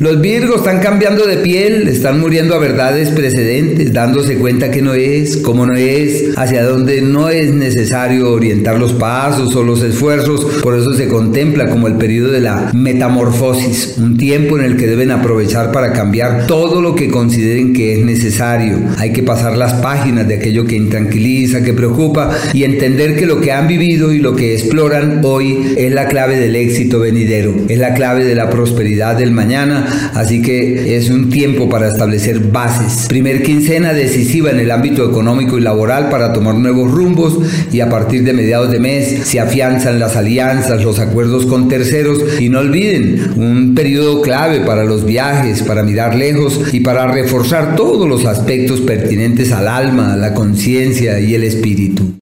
Los Virgos están cambiando de piel, están muriendo a verdades precedentes, dándose cuenta que no es, cómo no es, hacia dónde no es necesario orientar los pasos o los esfuerzos. Por eso se contempla como el periodo de la metamorfosis, un tiempo en el que deben aprovechar para cambiar todo lo que consideren que es necesario. Hay que pasar las páginas de aquello que intranquiliza, que preocupa y entender que lo que han vivido y lo que exploran hoy es la clave del éxito venidero, es la clave de la prosperidad del mañana así que es un tiempo para establecer bases. Primer quincena decisiva en el ámbito económico y laboral para tomar nuevos rumbos y a partir de mediados de mes se afianzan las alianzas, los acuerdos con terceros y no olviden un periodo clave para los viajes, para mirar lejos y para reforzar todos los aspectos pertinentes al alma, la conciencia y el espíritu.